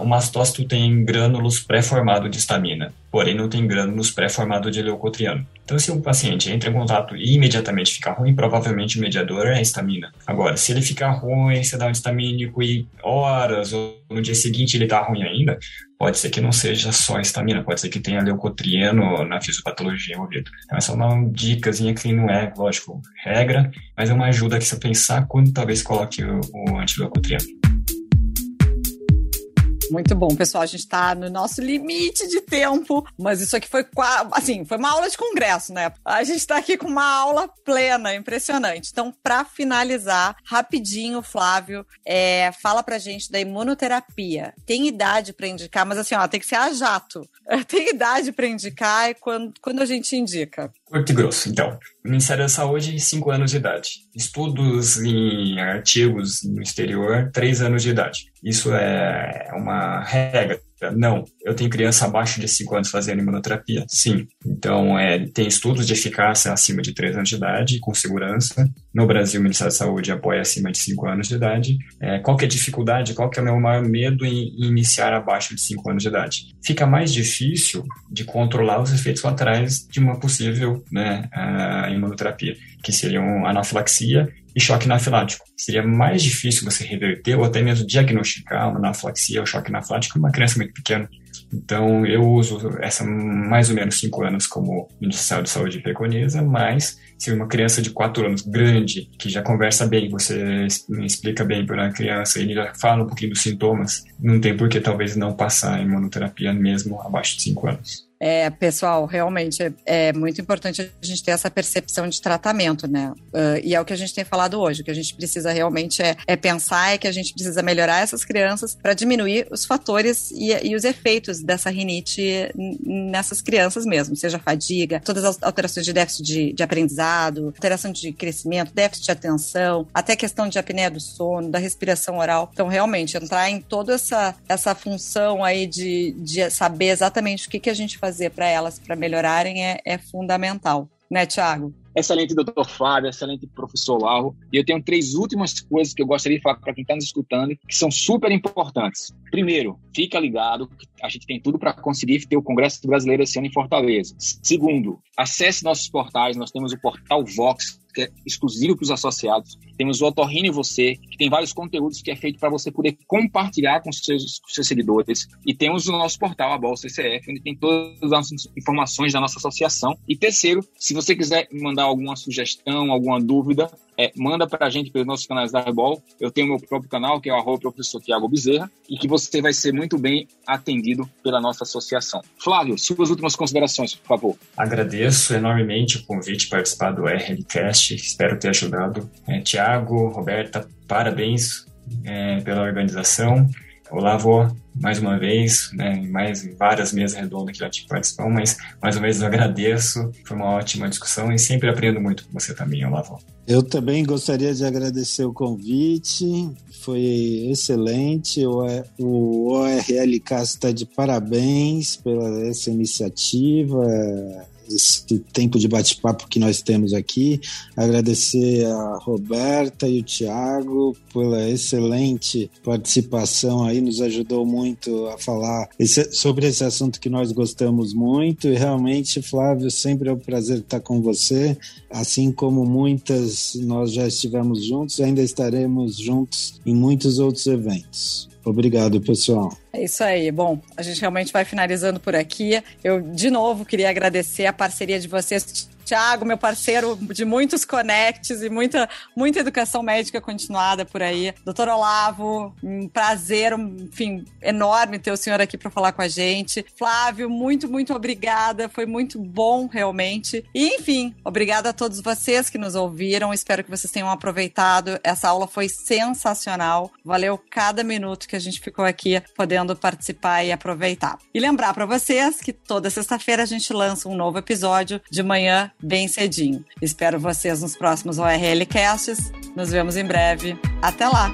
O mastócito tem grânulos pré-formados de estamina, porém não tem grânulos pré-formados de leucotrieno. Então, se o paciente entra em contato e imediatamente fica ruim, provavelmente o mediador é a estamina. Agora, se ele ficar ruim, você dá um estamínico e horas ou no dia seguinte ele está ruim ainda, pode ser que não seja só a estamina, pode ser que tenha leucotrieno na fisiopatologia envolvida. Então, essa é uma dicasinha que não é, lógico, regra, mas é uma ajuda que você pensar quando talvez coloque o, o antileucotrieno. Muito bom, pessoal. A gente está no nosso limite de tempo, mas isso aqui foi assim, foi uma aula de congresso, né? A gente está aqui com uma aula plena, impressionante. Então, para finalizar, rapidinho, Flávio, é, fala pra gente da imunoterapia. Tem idade para indicar, mas assim, ó, tem que ser a jato. Tem idade para indicar e quando, quando a gente indica? Curto e grosso, então. Ministério da Saúde, 5 anos de idade. Estudos em artigos no exterior, 3 anos de idade. Isso é uma regra não, eu tenho criança abaixo de 5 anos fazendo imunoterapia? Sim. Então, é, tem estudos de eficácia acima de 3 anos de idade, com segurança. No Brasil, o Ministério da Saúde apoia acima de 5 anos de idade. É, qual que é a dificuldade, qual que é o meu maior medo em, em iniciar abaixo de 5 anos de idade? Fica mais difícil de controlar os efeitos laterais de uma possível né, imunoterapia, que seriam anafilaxia e choque anafilático. Seria mais difícil você reverter ou até mesmo diagnosticar uma anafilaxia ou choque anafilático em uma criança muito pequena. Então, eu uso essa mais ou menos 5 anos como Ministério de Saúde preconiza, mas se uma criança de 4 anos grande, que já conversa bem, você explica bem para a criança, ele já fala um pouquinho dos sintomas, não tem por que talvez não passar a imunoterapia mesmo abaixo de 5 anos. É, pessoal, realmente é, é, muito importante a gente ter essa percepção de tratamento, né? Uh, e é o que a gente tem falado hoje. O que a gente precisa realmente é, é pensar é que a gente precisa melhorar essas crianças para diminuir os fatores e, e, os efeitos dessa rinite nessas crianças mesmo, seja fadiga, todas as alterações de déficit de, de aprendizado, alteração de crescimento, déficit de atenção, até questão de apneia do sono, da respiração oral. Então, realmente, entrar em toda essa, essa função aí de, de saber exatamente o que, que a gente faz fazer para elas para melhorarem é, é fundamental, né, Tiago? Excelente, doutor Flávio, excelente professor Larro. E eu tenho três últimas coisas que eu gostaria de falar para quem está nos escutando, que são super importantes. Primeiro, fica ligado a gente tem tudo para conseguir ter o Congresso Brasileiro esse ano em Fortaleza. Segundo, acesse nossos portais, nós temos o portal Vox, que é exclusivo para os associados. Temos o Otorrino e Você, que tem vários conteúdos que é feito para você poder compartilhar com seus, seus seguidores. E temos o nosso portal, a Bolsa ECF, onde tem todas as informações da nossa associação. E terceiro, se você quiser mandar alguma sugestão, alguma dúvida, é, manda para a gente pelos nossos canais da Rebol. Eu tenho meu próprio canal, que é o professor Tiago Bezerra, e que você vai ser muito bem atendido pela nossa associação. Flávio, suas últimas considerações, por favor. Agradeço enormemente o convite para participar do RLCast, espero ter ajudado. É, Tiago, Roberta, parabéns é, pela organização. Olá, avó, mais uma vez, né, mais várias mesas redondas que já tive participação, mas mais uma vez eu agradeço, foi uma ótima discussão e sempre aprendo muito com você também, olá, avó. Eu também gostaria de agradecer o convite, foi excelente, o, o ORLK está de parabéns pela essa iniciativa, esse tempo de bate-papo que nós temos aqui. Agradecer a Roberta e o Tiago pela excelente participação aí, nos ajudou muito a falar esse, sobre esse assunto que nós gostamos muito. E realmente, Flávio, sempre é um prazer estar com você. Assim como muitas nós já estivemos juntos, ainda estaremos juntos em muitos outros eventos. Obrigado, pessoal. É isso aí. Bom, a gente realmente vai finalizando por aqui. Eu, de novo, queria agradecer a parceria de vocês Tiago, meu parceiro de muitos conectes e muita, muita educação médica continuada por aí. Doutor Olavo, um prazer, um, enfim, enorme ter o senhor aqui para falar com a gente. Flávio, muito, muito obrigada. Foi muito bom, realmente. E, enfim, obrigada a todos vocês que nos ouviram. Espero que vocês tenham aproveitado. Essa aula foi sensacional. Valeu cada minuto que a gente ficou aqui podendo participar e aproveitar. E lembrar para vocês que toda sexta-feira a gente lança um novo episódio de manhã bem cedinho. Espero vocês nos próximos ORL Casts. Nos vemos em breve. Até lá!